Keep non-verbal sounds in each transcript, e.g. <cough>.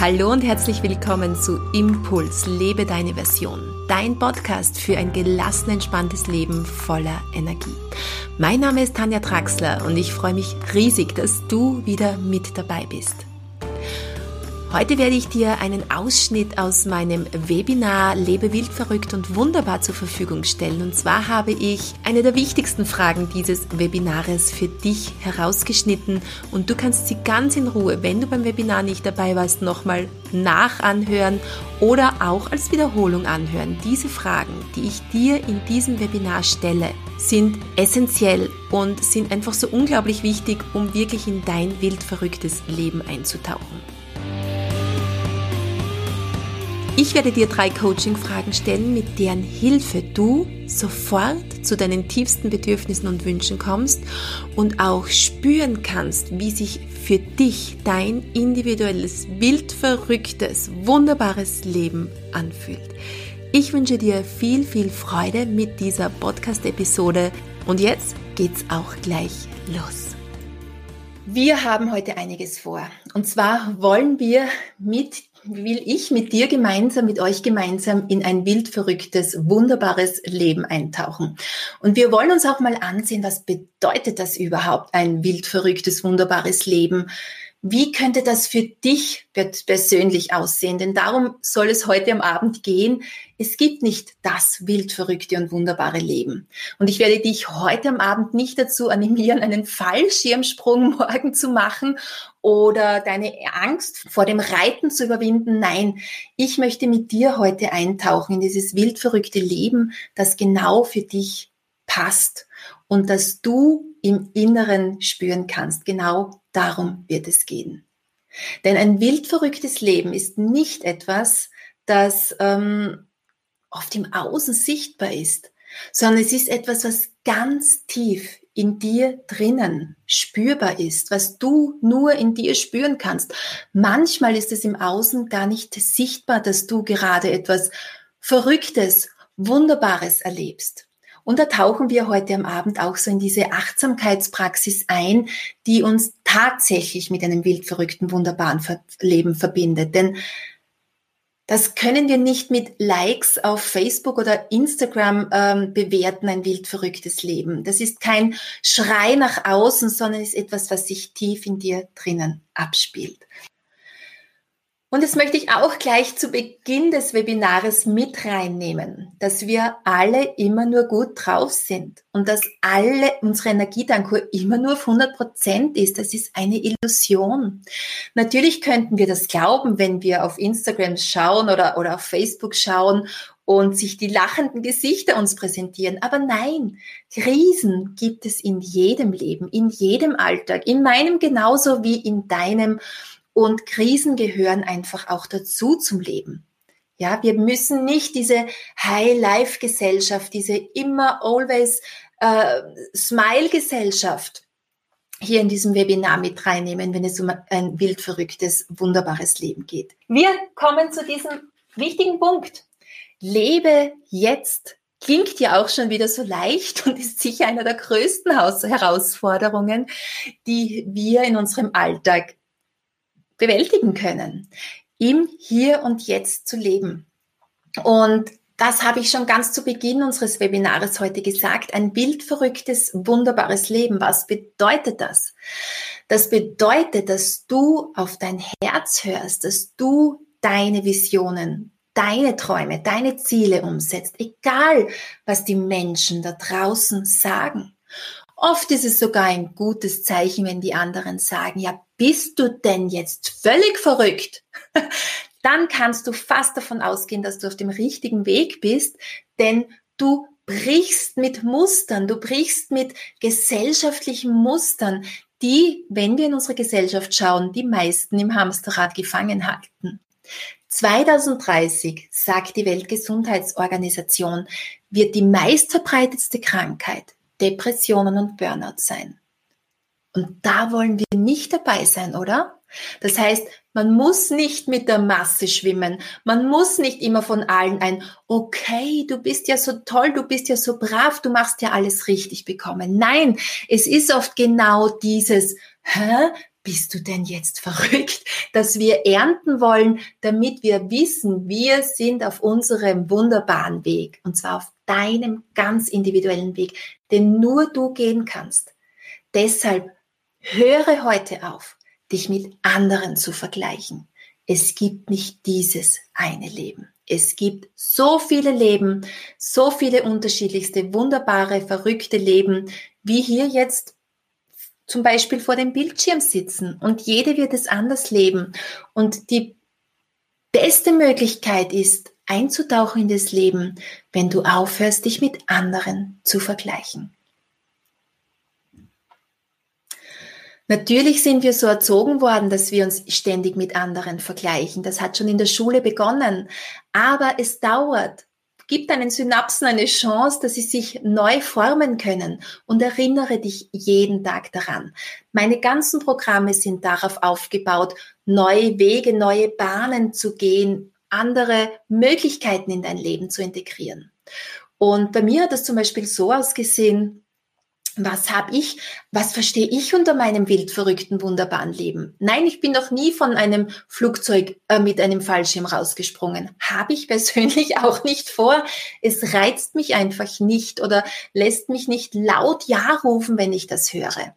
Hallo und herzlich willkommen zu Impuls, lebe deine Version. Dein Podcast für ein gelassen, entspanntes Leben voller Energie. Mein Name ist Tanja Traxler und ich freue mich riesig, dass du wieder mit dabei bist. Heute werde ich dir einen Ausschnitt aus meinem Webinar Lebe wild verrückt und wunderbar zur Verfügung stellen. Und zwar habe ich eine der wichtigsten Fragen dieses Webinares für dich herausgeschnitten und du kannst sie ganz in Ruhe, wenn du beim Webinar nicht dabei warst, nochmal nachanhören oder auch als Wiederholung anhören. Diese Fragen, die ich dir in diesem Webinar stelle, sind essentiell und sind einfach so unglaublich wichtig, um wirklich in dein wild verrücktes Leben einzutauchen. Ich werde dir drei Coaching-Fragen stellen, mit deren Hilfe du sofort zu deinen tiefsten Bedürfnissen und Wünschen kommst und auch spüren kannst, wie sich für dich dein individuelles, wildverrücktes, wunderbares Leben anfühlt. Ich wünsche dir viel, viel Freude mit dieser Podcast-Episode und jetzt geht's auch gleich los. Wir haben heute einiges vor. Und zwar wollen wir mit will ich mit dir gemeinsam, mit euch gemeinsam in ein wildverrücktes, wunderbares Leben eintauchen. Und wir wollen uns auch mal ansehen, was bedeutet das überhaupt, ein wildverrücktes, wunderbares Leben? Wie könnte das für dich persönlich aussehen? Denn darum soll es heute am Abend gehen. Es gibt nicht das wildverrückte und wunderbare Leben. Und ich werde dich heute am Abend nicht dazu animieren, einen Fallschirmsprung <laughs> morgen zu machen oder deine Angst vor dem Reiten zu überwinden. Nein, ich möchte mit dir heute eintauchen in dieses wildverrückte Leben, das genau für dich passt und das du im Inneren spüren kannst. Genau Darum wird es gehen. Denn ein wildverrücktes Leben ist nicht etwas, das ähm, oft im Außen sichtbar ist, sondern es ist etwas, was ganz tief in dir drinnen spürbar ist, was du nur in dir spüren kannst. Manchmal ist es im Außen gar nicht sichtbar, dass du gerade etwas Verrücktes, Wunderbares erlebst. Und da tauchen wir heute am Abend auch so in diese Achtsamkeitspraxis ein, die uns tatsächlich mit einem wildverrückten, wunderbaren Leben verbindet. Denn das können wir nicht mit Likes auf Facebook oder Instagram ähm, bewerten, ein wildverrücktes Leben. Das ist kein Schrei nach außen, sondern ist etwas, was sich tief in dir drinnen abspielt. Und jetzt möchte ich auch gleich zu Beginn des Webinars mit reinnehmen, dass wir alle immer nur gut drauf sind und dass alle unsere Energietankur immer nur auf 100 Prozent ist. Das ist eine Illusion. Natürlich könnten wir das glauben, wenn wir auf Instagram schauen oder, oder auf Facebook schauen und sich die lachenden Gesichter uns präsentieren. Aber nein, Krisen gibt es in jedem Leben, in jedem Alltag, in meinem genauso wie in deinem. Und Krisen gehören einfach auch dazu zum Leben. Ja, wir müssen nicht diese High-Life-Gesellschaft, diese immer always äh, Smile-Gesellschaft hier in diesem Webinar mit reinnehmen, wenn es um ein wild verrücktes, wunderbares Leben geht. Wir kommen zu diesem wichtigen Punkt. Lebe jetzt klingt ja auch schon wieder so leicht und ist sicher einer der größten Herausforderungen, die wir in unserem Alltag bewältigen können, im Hier und Jetzt zu leben. Und das habe ich schon ganz zu Beginn unseres Webinars heute gesagt. Ein bildverrücktes, wunderbares Leben. Was bedeutet das? Das bedeutet, dass du auf dein Herz hörst, dass du deine Visionen, deine Träume, deine Ziele umsetzt, egal was die Menschen da draußen sagen. Oft ist es sogar ein gutes Zeichen, wenn die anderen sagen, ja, bist du denn jetzt völlig verrückt? <laughs> Dann kannst du fast davon ausgehen, dass du auf dem richtigen Weg bist, denn du brichst mit Mustern, du brichst mit gesellschaftlichen Mustern, die, wenn wir in unsere Gesellschaft schauen, die meisten im Hamsterrad gefangen halten. 2030, sagt die Weltgesundheitsorganisation, wird die meistverbreitetste Krankheit Depressionen und Burnout sein. Und da wollen wir nicht dabei sein, oder? Das heißt, man muss nicht mit der Masse schwimmen. Man muss nicht immer von allen ein, okay, du bist ja so toll, du bist ja so brav, du machst ja alles richtig bekommen. Nein, es ist oft genau dieses, hä, bist du denn jetzt verrückt, <laughs> dass wir ernten wollen, damit wir wissen, wir sind auf unserem wunderbaren Weg und zwar auf deinem ganz individuellen Weg, den nur du gehen kannst. Deshalb höre heute auf, dich mit anderen zu vergleichen. Es gibt nicht dieses eine Leben. Es gibt so viele Leben, so viele unterschiedlichste, wunderbare, verrückte Leben, wie hier jetzt zum Beispiel vor dem Bildschirm sitzen und jede wird es anders leben. Und die beste Möglichkeit ist, einzutauchen in das Leben, wenn du aufhörst, dich mit anderen zu vergleichen. Natürlich sind wir so erzogen worden, dass wir uns ständig mit anderen vergleichen. Das hat schon in der Schule begonnen. Aber es dauert Gib deinen Synapsen eine Chance, dass sie sich neu formen können und erinnere dich jeden Tag daran. Meine ganzen Programme sind darauf aufgebaut, neue Wege, neue Bahnen zu gehen, andere Möglichkeiten in dein Leben zu integrieren. Und bei mir hat das zum Beispiel so ausgesehen, was habe ich, was verstehe ich unter meinem wild verrückten, wunderbaren Leben? Nein, ich bin noch nie von einem Flugzeug äh, mit einem Fallschirm rausgesprungen. Habe ich persönlich <laughs> auch nicht vor. Es reizt mich einfach nicht oder lässt mich nicht laut Ja rufen, wenn ich das höre.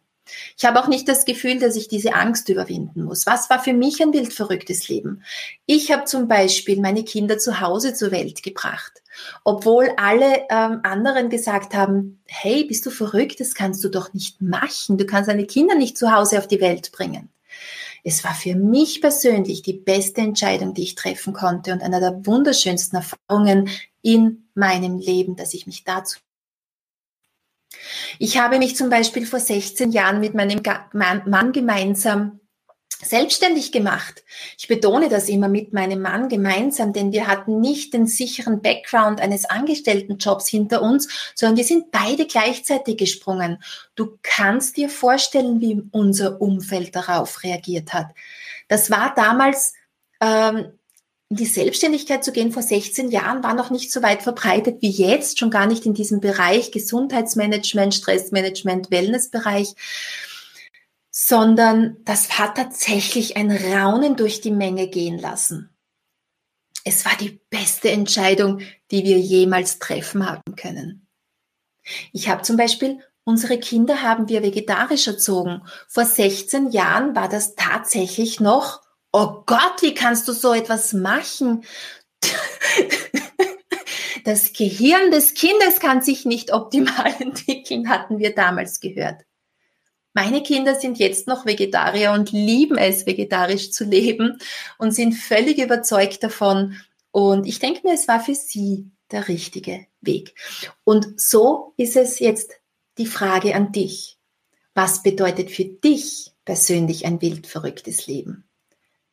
Ich habe auch nicht das Gefühl, dass ich diese Angst überwinden muss. Was war für mich ein wild verrücktes Leben? Ich habe zum Beispiel meine Kinder zu Hause zur Welt gebracht, obwohl alle ähm, anderen gesagt haben, hey, bist du verrückt, das kannst du doch nicht machen, du kannst deine Kinder nicht zu Hause auf die Welt bringen. Es war für mich persönlich die beste Entscheidung, die ich treffen konnte und einer der wunderschönsten Erfahrungen in meinem Leben, dass ich mich dazu ich habe mich zum Beispiel vor 16 Jahren mit meinem Mann gemeinsam selbstständig gemacht. Ich betone das immer mit meinem Mann gemeinsam, denn wir hatten nicht den sicheren Background eines Angestelltenjobs hinter uns, sondern wir sind beide gleichzeitig gesprungen. Du kannst dir vorstellen, wie unser Umfeld darauf reagiert hat. Das war damals ähm, die Selbstständigkeit zu gehen vor 16 Jahren war noch nicht so weit verbreitet wie jetzt, schon gar nicht in diesem Bereich Gesundheitsmanagement, Stressmanagement, Wellnessbereich, sondern das hat tatsächlich ein Raunen durch die Menge gehen lassen. Es war die beste Entscheidung, die wir jemals treffen haben können. Ich habe zum Beispiel Unsere Kinder haben wir vegetarisch erzogen. Vor 16 Jahren war das tatsächlich noch oh Gott, wie kannst du so etwas machen? Das Gehirn des Kindes kann sich nicht optimal <laughs> entwickeln, hatten wir damals gehört. Meine Kinder sind jetzt noch Vegetarier und lieben es, vegetarisch zu leben und sind völlig überzeugt davon. Und ich denke mir, es war für sie der richtige Weg. Und so ist es jetzt die Frage an dich. Was bedeutet für dich persönlich ein wild verrücktes Leben?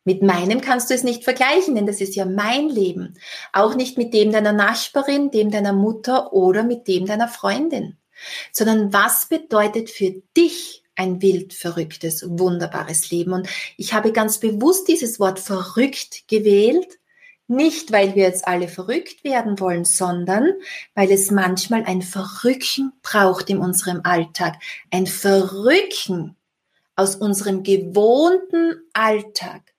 Mit meinem kannst du es nicht vergleichen, denn das ist ja mein Leben. Auch nicht mit dem deiner Nachbarin, dem deiner Mutter oder mit dem deiner Freundin. Sondern was bedeutet für dich ein wild, verrücktes, wunderbares Leben? Und ich habe ganz bewusst dieses Wort verrückt gewählt, nicht weil wir jetzt alle verrückt werden wollen, sondern weil es manchmal ein Verrücken braucht in unserem Alltag. Ein Verrücken aus unserem gewohnten Alltag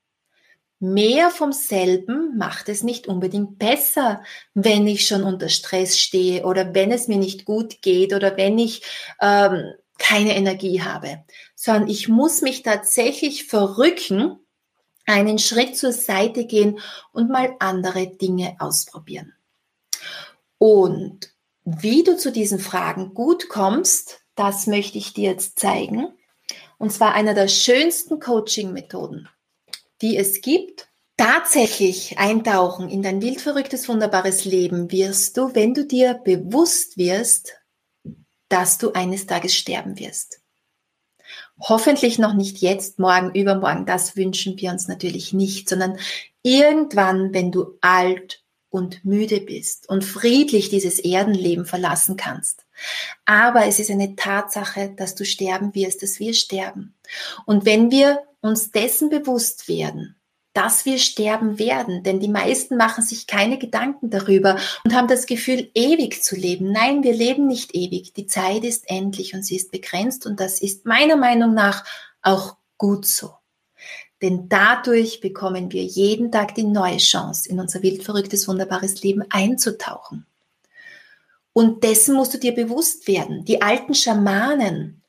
Mehr vom selben macht es nicht unbedingt besser, wenn ich schon unter Stress stehe oder wenn es mir nicht gut geht oder wenn ich ähm, keine Energie habe, sondern ich muss mich tatsächlich verrücken, einen Schritt zur Seite gehen und mal andere Dinge ausprobieren. Und wie du zu diesen Fragen gut kommst, das möchte ich dir jetzt zeigen. Und zwar einer der schönsten Coaching-Methoden die es gibt, tatsächlich eintauchen in dein wildverrücktes, wunderbares Leben wirst du, wenn du dir bewusst wirst, dass du eines Tages sterben wirst. Hoffentlich noch nicht jetzt, morgen, übermorgen, das wünschen wir uns natürlich nicht, sondern irgendwann, wenn du alt und müde bist und friedlich dieses Erdenleben verlassen kannst. Aber es ist eine Tatsache, dass du sterben wirst, dass wir sterben. Und wenn wir uns dessen bewusst werden, dass wir sterben werden, denn die meisten machen sich keine Gedanken darüber und haben das Gefühl, ewig zu leben. Nein, wir leben nicht ewig. Die Zeit ist endlich und sie ist begrenzt und das ist meiner Meinung nach auch gut so. Denn dadurch bekommen wir jeden Tag die neue Chance, in unser wildverrücktes, wunderbares Leben einzutauchen. Und dessen musst du dir bewusst werden. Die alten Schamanen,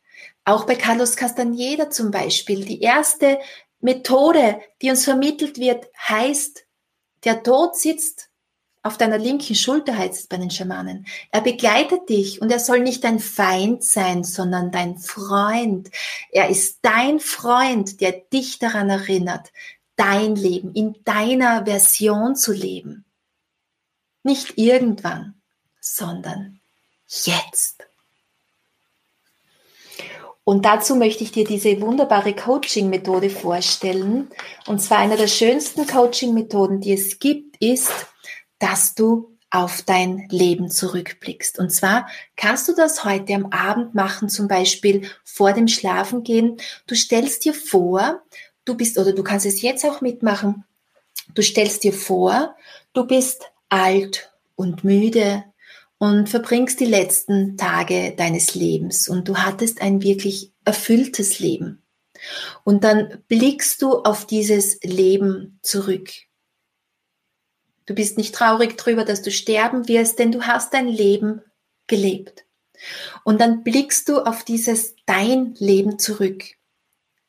auch bei Carlos Castaneda zum Beispiel, die erste Methode, die uns vermittelt wird, heißt, der Tod sitzt auf deiner linken Schulter, heißt es bei den Schamanen. Er begleitet dich und er soll nicht dein Feind sein, sondern dein Freund. Er ist dein Freund, der dich daran erinnert, dein Leben in deiner Version zu leben. Nicht irgendwann, sondern jetzt. Und dazu möchte ich dir diese wunderbare Coaching-Methode vorstellen. Und zwar eine der schönsten Coaching-Methoden, die es gibt, ist, dass du auf dein Leben zurückblickst. Und zwar kannst du das heute am Abend machen, zum Beispiel vor dem Schlafengehen. Du stellst dir vor, du bist, oder du kannst es jetzt auch mitmachen, du stellst dir vor, du bist alt und müde und verbringst die letzten Tage deines Lebens und du hattest ein wirklich erfülltes Leben. Und dann blickst du auf dieses Leben zurück. Du bist nicht traurig darüber, dass du sterben wirst, denn du hast dein Leben gelebt. Und dann blickst du auf dieses dein Leben zurück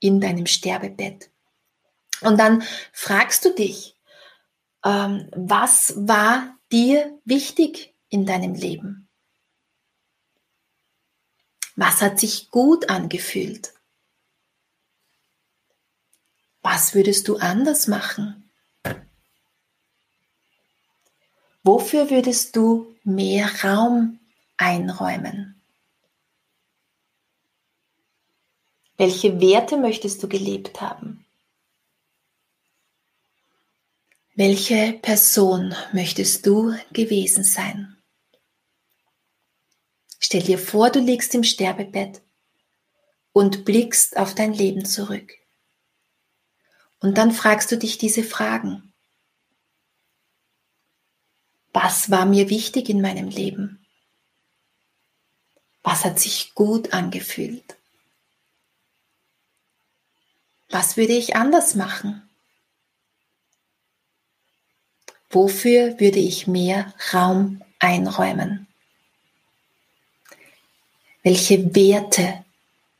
in deinem Sterbebett. Und dann fragst du dich, ähm, was war dir wichtig in deinem Leben? Was hat sich gut angefühlt? Was würdest du anders machen? Wofür würdest du mehr Raum einräumen? Welche Werte möchtest du gelebt haben? Welche Person möchtest du gewesen sein? Stell dir vor, du liegst im Sterbebett und blickst auf dein Leben zurück. Und dann fragst du dich diese Fragen. Was war mir wichtig in meinem Leben? Was hat sich gut angefühlt? Was würde ich anders machen? Wofür würde ich mehr Raum einräumen? Welche Werte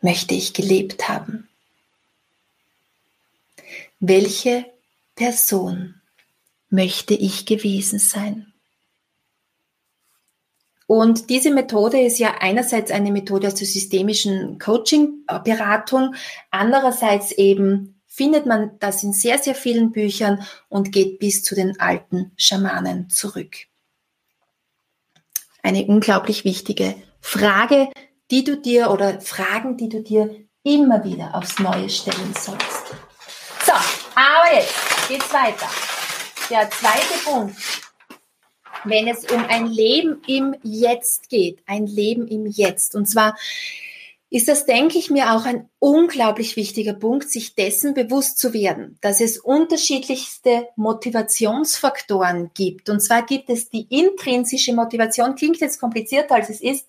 möchte ich gelebt haben? Welche Person möchte ich gewesen sein? Und diese Methode ist ja einerseits eine Methode aus der systemischen Coaching-Beratung, andererseits eben findet man das in sehr, sehr vielen Büchern und geht bis zu den alten Schamanen zurück. Eine unglaublich wichtige Frage, die du dir oder Fragen, die du dir immer wieder aufs Neue stellen sollst. So, aber jetzt geht's weiter. Der zweite Punkt wenn es um ein Leben im Jetzt geht, ein Leben im Jetzt. Und zwar ist das, denke ich mir, auch ein unglaublich wichtiger Punkt, sich dessen bewusst zu werden, dass es unterschiedlichste Motivationsfaktoren gibt. Und zwar gibt es die intrinsische Motivation, klingt jetzt komplizierter als es ist,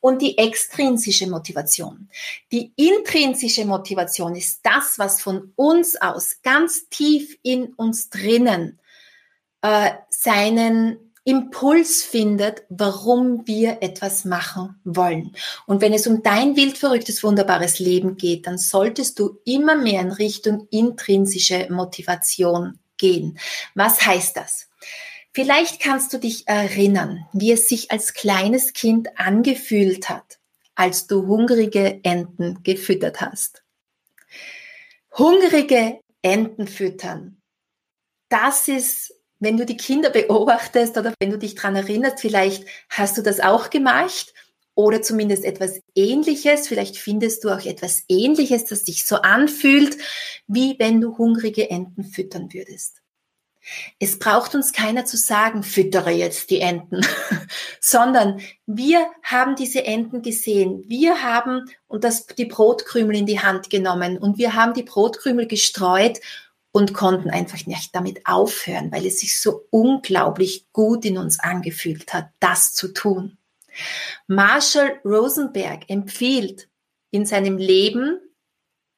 und die extrinsische Motivation. Die intrinsische Motivation ist das, was von uns aus ganz tief in uns drinnen äh, seinen Impuls findet, warum wir etwas machen wollen. Und wenn es um dein wildverrücktes, wunderbares Leben geht, dann solltest du immer mehr in Richtung intrinsische Motivation gehen. Was heißt das? Vielleicht kannst du dich erinnern, wie es sich als kleines Kind angefühlt hat, als du hungrige Enten gefüttert hast. Hungrige Enten füttern. Das ist wenn du die Kinder beobachtest oder wenn du dich dran erinnerst, vielleicht hast du das auch gemacht oder zumindest etwas Ähnliches. Vielleicht findest du auch etwas Ähnliches, das sich so anfühlt, wie wenn du hungrige Enten füttern würdest. Es braucht uns keiner zu sagen, füttere jetzt die Enten, <laughs> sondern wir haben diese Enten gesehen. Wir haben und das, die Brotkrümel in die Hand genommen und wir haben die Brotkrümel gestreut und konnten einfach nicht damit aufhören, weil es sich so unglaublich gut in uns angefühlt hat, das zu tun. Marshall Rosenberg empfiehlt in seinem Leben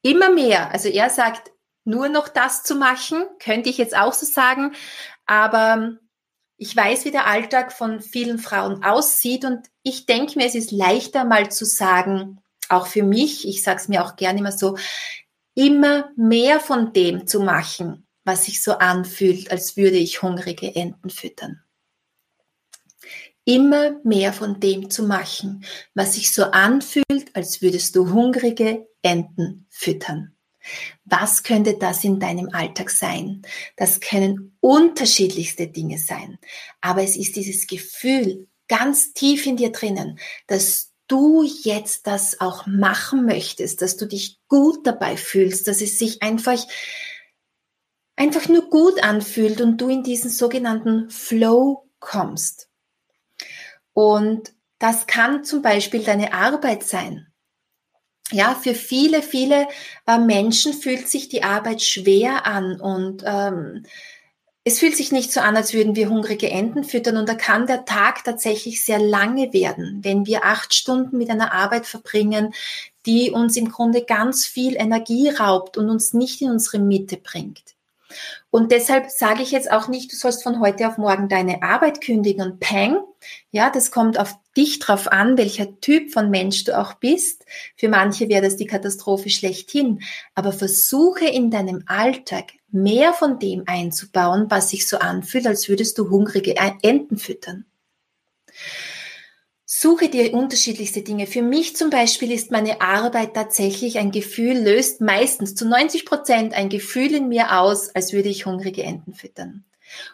immer mehr. Also er sagt, nur noch das zu machen, könnte ich jetzt auch so sagen, aber ich weiß, wie der Alltag von vielen Frauen aussieht und ich denke mir, es ist leichter mal zu sagen, auch für mich, ich sage es mir auch gerne immer so, immer mehr von dem zu machen, was sich so anfühlt, als würde ich hungrige Enten füttern. Immer mehr von dem zu machen, was sich so anfühlt, als würdest du hungrige Enten füttern. Was könnte das in deinem Alltag sein? Das können unterschiedlichste Dinge sein. Aber es ist dieses Gefühl ganz tief in dir drinnen, dass du jetzt das auch machen möchtest, dass du dich gut dabei fühlst, dass es sich einfach einfach nur gut anfühlt und du in diesen sogenannten Flow kommst. Und das kann zum Beispiel deine Arbeit sein. Ja, für viele, viele äh, Menschen fühlt sich die Arbeit schwer an und ähm, es fühlt sich nicht so an, als würden wir hungrige Enten füttern und da kann der Tag tatsächlich sehr lange werden, wenn wir acht Stunden mit einer Arbeit verbringen, die uns im Grunde ganz viel Energie raubt und uns nicht in unsere Mitte bringt. Und deshalb sage ich jetzt auch nicht, du sollst von heute auf morgen deine Arbeit kündigen und peng. Ja, das kommt auf dich drauf an, welcher Typ von Mensch du auch bist. Für manche wäre das die Katastrophe schlechthin. Aber versuche in deinem Alltag mehr von dem einzubauen, was sich so anfühlt, als würdest du hungrige Enten füttern. Suche dir unterschiedlichste Dinge. Für mich zum Beispiel ist meine Arbeit tatsächlich ein Gefühl, löst meistens zu 90 Prozent ein Gefühl in mir aus, als würde ich hungrige Enten füttern.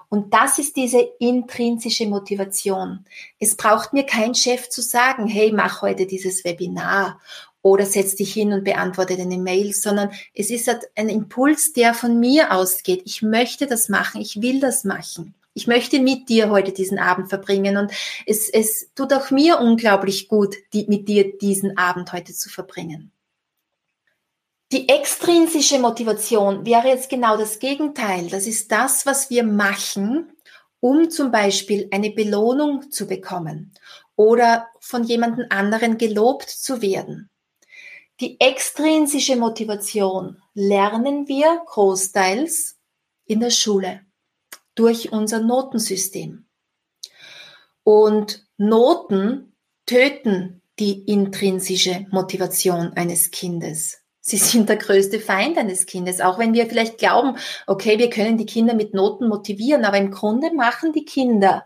Und das ist diese intrinsische Motivation. Es braucht mir kein Chef zu sagen, hey, mach heute dieses Webinar oder setz dich hin und beantworte deine Mails, sondern es ist halt ein Impuls, der von mir ausgeht. Ich möchte das machen, ich will das machen ich möchte mit dir heute diesen Abend verbringen und es, es tut auch mir unglaublich gut, die, mit dir diesen Abend heute zu verbringen. Die extrinsische Motivation wäre jetzt genau das Gegenteil. Das ist das, was wir machen, um zum Beispiel eine Belohnung zu bekommen oder von jemandem anderen gelobt zu werden. Die extrinsische Motivation lernen wir großteils in der Schule durch unser Notensystem. Und Noten töten die intrinsische Motivation eines Kindes. Sie sind der größte Feind eines Kindes, auch wenn wir vielleicht glauben, okay, wir können die Kinder mit Noten motivieren, aber im Grunde machen die Kinder,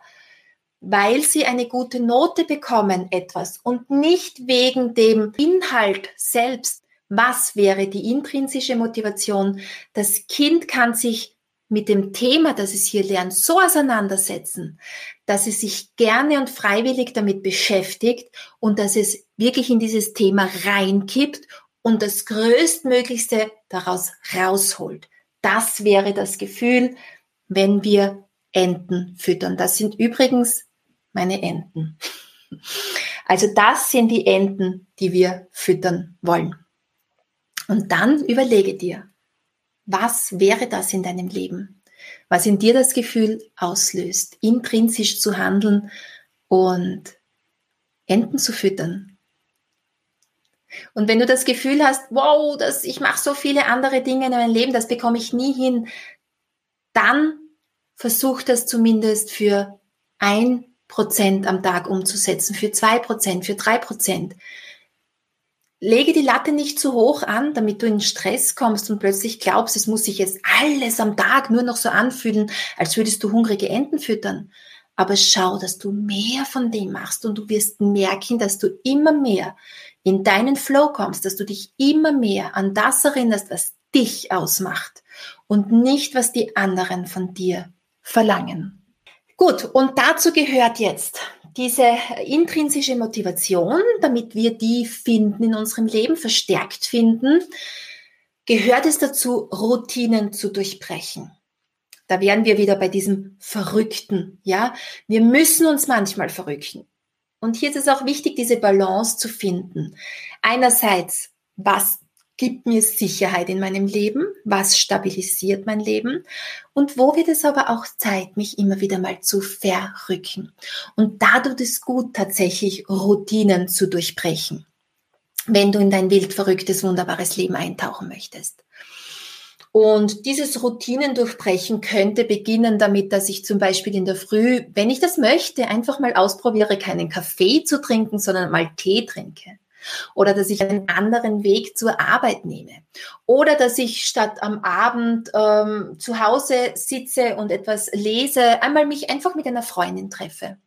weil sie eine gute Note bekommen, etwas und nicht wegen dem Inhalt selbst. Was wäre die intrinsische Motivation? Das Kind kann sich mit dem Thema, das es hier lernt, so auseinandersetzen, dass es sich gerne und freiwillig damit beschäftigt und dass es wirklich in dieses Thema reinkippt und das Größtmöglichste daraus rausholt. Das wäre das Gefühl, wenn wir Enten füttern. Das sind übrigens meine Enten. Also das sind die Enten, die wir füttern wollen. Und dann überlege dir, was wäre das in deinem Leben? Was in dir das Gefühl auslöst, intrinsisch zu handeln und Enten zu füttern? Und wenn du das Gefühl hast, wow, das, ich mache so viele andere Dinge in meinem Leben, das bekomme ich nie hin, dann versuch das zumindest für ein Prozent am Tag umzusetzen, für zwei Prozent, für drei Prozent lege die Latte nicht zu hoch an, damit du in Stress kommst und plötzlich glaubst, es muss sich jetzt alles am Tag nur noch so anfühlen, als würdest du hungrige Enten füttern. Aber schau, dass du mehr von dem machst und du wirst merken, dass du immer mehr in deinen Flow kommst, dass du dich immer mehr an das erinnerst, was dich ausmacht und nicht, was die anderen von dir verlangen. Gut, und dazu gehört jetzt diese intrinsische Motivation, damit wir die finden in unserem Leben, verstärkt finden, gehört es dazu, Routinen zu durchbrechen. Da wären wir wieder bei diesem Verrückten, ja. Wir müssen uns manchmal verrückten. Und hier ist es auch wichtig, diese Balance zu finden. Einerseits, was gibt mir Sicherheit in meinem Leben? Was stabilisiert mein Leben? Und wo wird es aber auch Zeit, mich immer wieder mal zu verrücken? Und da tut es gut, tatsächlich Routinen zu durchbrechen. wenn du in dein wild verrücktes, wunderbares Leben eintauchen möchtest. Und dieses Routinen durchbrechen könnte beginnen damit, dass ich zum Beispiel in der Früh, wenn ich das möchte, einfach mal ausprobiere, keinen Kaffee zu trinken, sondern mal Tee trinke. Oder dass ich einen anderen Weg zur Arbeit nehme. Oder dass ich statt am Abend ähm, zu Hause sitze und etwas lese, einmal mich einfach mit einer Freundin treffe.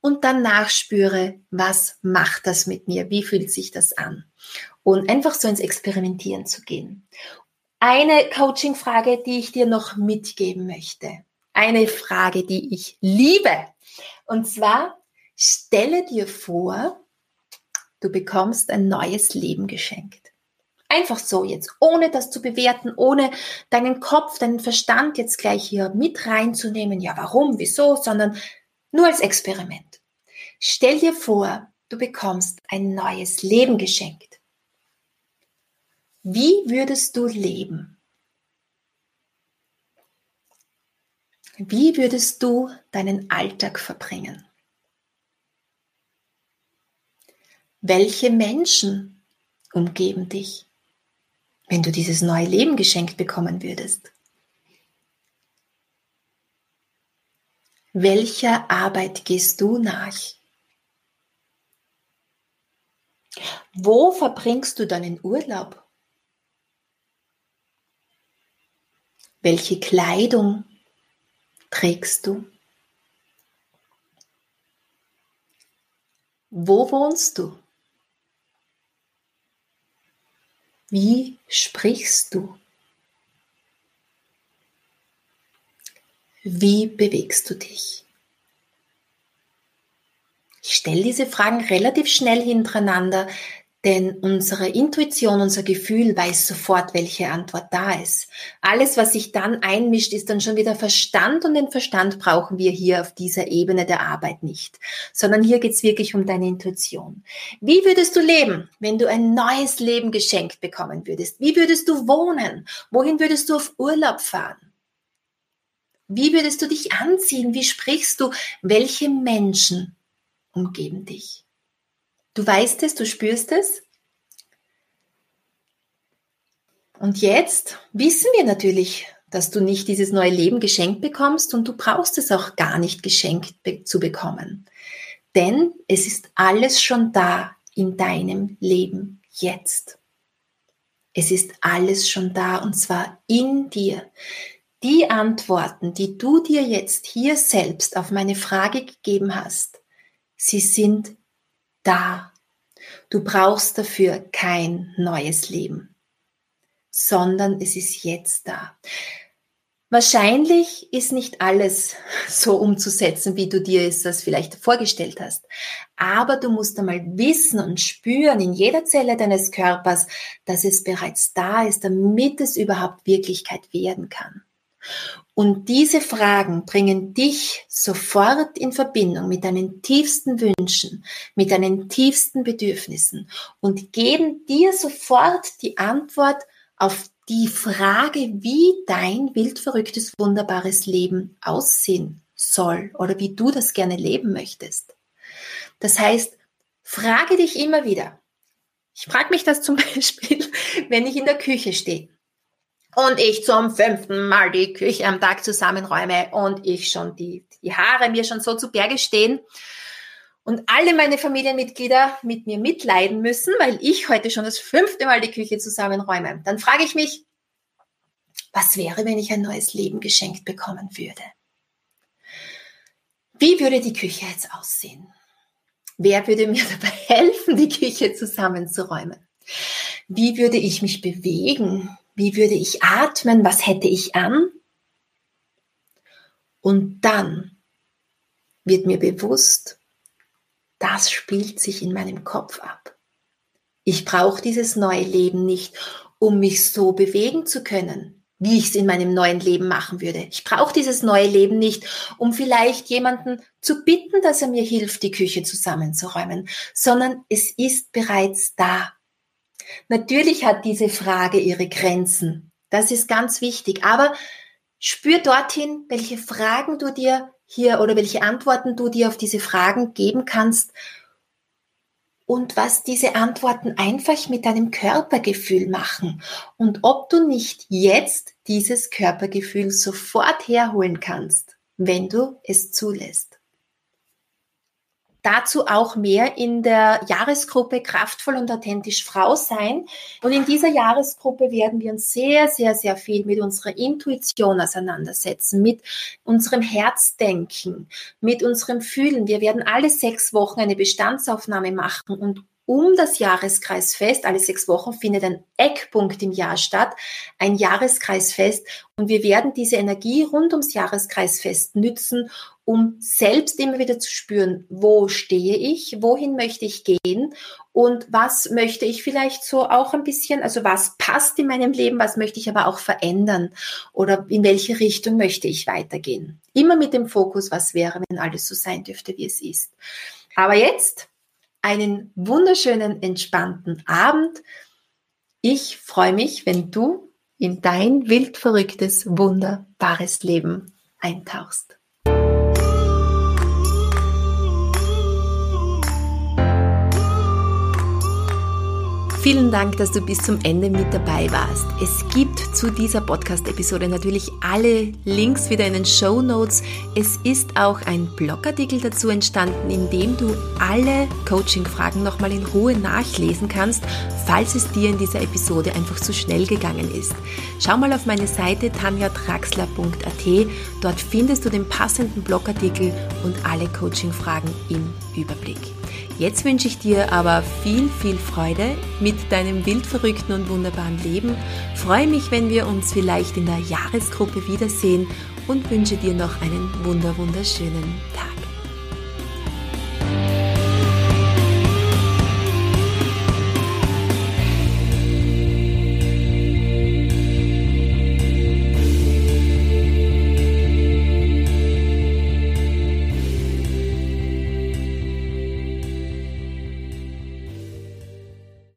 Und dann nachspüre, was macht das mit mir? Wie fühlt sich das an? Und einfach so ins Experimentieren zu gehen. Eine Coaching-Frage, die ich dir noch mitgeben möchte. Eine Frage, die ich liebe. Und zwar, stelle dir vor, Du bekommst ein neues Leben geschenkt. Einfach so jetzt, ohne das zu bewerten, ohne deinen Kopf, deinen Verstand jetzt gleich hier mit reinzunehmen. Ja, warum, wieso, sondern nur als Experiment. Stell dir vor, du bekommst ein neues Leben geschenkt. Wie würdest du leben? Wie würdest du deinen Alltag verbringen? Welche Menschen umgeben dich, wenn du dieses neue Leben geschenkt bekommen würdest? Welcher Arbeit gehst du nach? Wo verbringst du deinen Urlaub? Welche Kleidung trägst du? Wo wohnst du? Wie sprichst du? Wie bewegst du dich? Ich stelle diese Fragen relativ schnell hintereinander, denn unsere Intuition, unser Gefühl weiß sofort, welche Antwort da ist. Alles, was sich dann einmischt, ist dann schon wieder Verstand und den Verstand brauchen wir hier auf dieser Ebene der Arbeit nicht, sondern hier geht's wirklich um deine Intuition. Wie würdest du leben, wenn du ein neues Leben geschenkt bekommen würdest? Wie würdest du wohnen? Wohin würdest du auf Urlaub fahren? Wie würdest du dich anziehen? Wie sprichst du? Welche Menschen umgeben dich? Du weißt es, du spürst es. Und jetzt wissen wir natürlich, dass du nicht dieses neue Leben geschenkt bekommst und du brauchst es auch gar nicht geschenkt zu bekommen. Denn es ist alles schon da in deinem Leben jetzt. Es ist alles schon da und zwar in dir. Die Antworten, die du dir jetzt hier selbst auf meine Frage gegeben hast, sie sind da. Du brauchst dafür kein neues Leben, sondern es ist jetzt da. Wahrscheinlich ist nicht alles <laughs> so umzusetzen, wie du dir es das vielleicht vorgestellt hast. Aber du musst einmal wissen und spüren in jeder Zelle deines Körpers, dass es bereits da ist, damit es überhaupt Wirklichkeit werden kann. Und diese Fragen bringen dich sofort in Verbindung mit deinen tiefsten Wünschen, mit deinen tiefsten Bedürfnissen und geben dir sofort die Antwort auf die Frage, wie dein wildverrücktes, wunderbares Leben aussehen soll oder wie du das gerne leben möchtest. Das heißt, frage dich immer wieder. Ich frage mich das zum <laughs> Beispiel, wenn ich in der Küche stehe und ich zum fünften Mal die Küche am Tag zusammenräume und ich schon die, die Haare mir schon so zu Berge stehen und alle meine Familienmitglieder mit mir mitleiden müssen, weil ich heute schon das fünfte Mal die Küche zusammenräume, dann frage ich mich, was wäre, wenn ich ein neues Leben geschenkt bekommen würde? Wie würde die Küche jetzt aussehen? Wer würde mir <laughs> dabei helfen, die Küche zusammenzuräumen? Wie würde ich mich bewegen? Wie würde ich atmen? Was hätte ich an? Und dann wird mir bewusst, das spielt sich in meinem Kopf ab. Ich brauche dieses neue Leben nicht, um mich so bewegen zu können, wie ich es in meinem neuen Leben machen würde. Ich brauche dieses neue Leben nicht, um vielleicht jemanden zu bitten, dass er mir hilft, die Küche zusammenzuräumen, sondern es ist bereits da. Natürlich hat diese Frage ihre Grenzen. Das ist ganz wichtig. Aber spür dorthin, welche Fragen du dir hier oder welche Antworten du dir auf diese Fragen geben kannst, und was diese Antworten einfach mit deinem Körpergefühl machen und ob du nicht jetzt dieses Körpergefühl sofort herholen kannst, wenn du es zulässt. Dazu auch mehr in der Jahresgruppe Kraftvoll und authentisch Frau sein. Und in dieser Jahresgruppe werden wir uns sehr, sehr, sehr viel mit unserer Intuition auseinandersetzen, mit unserem Herzdenken, mit unserem Fühlen. Wir werden alle sechs Wochen eine Bestandsaufnahme machen und um das Jahreskreisfest, alle sechs Wochen findet ein Eckpunkt im Jahr statt, ein Jahreskreisfest. Und wir werden diese Energie rund ums Jahreskreisfest nützen, um selbst immer wieder zu spüren, wo stehe ich, wohin möchte ich gehen und was möchte ich vielleicht so auch ein bisschen, also was passt in meinem Leben, was möchte ich aber auch verändern oder in welche Richtung möchte ich weitergehen. Immer mit dem Fokus, was wäre, wenn alles so sein dürfte, wie es ist. Aber jetzt einen wunderschönen, entspannten Abend. Ich freue mich, wenn du in dein wild verrücktes, wunderbares Leben eintauchst. Vielen Dank, dass du bis zum Ende mit dabei warst. Es gibt zu dieser Podcast-Episode natürlich alle Links wieder in den Show Notes. Es ist auch ein Blogartikel dazu entstanden, in dem du alle Coaching-Fragen nochmal in Ruhe nachlesen kannst, falls es dir in dieser Episode einfach zu schnell gegangen ist. Schau mal auf meine Seite tanjatraxler.at. Dort findest du den passenden Blogartikel und alle Coaching-Fragen im Überblick. Jetzt wünsche ich dir aber viel, viel Freude mit deinem wildverrückten und wunderbaren Leben. Freue mich, wenn wir uns vielleicht in der Jahresgruppe wiedersehen und wünsche dir noch einen wunder, wunderschönen Tag.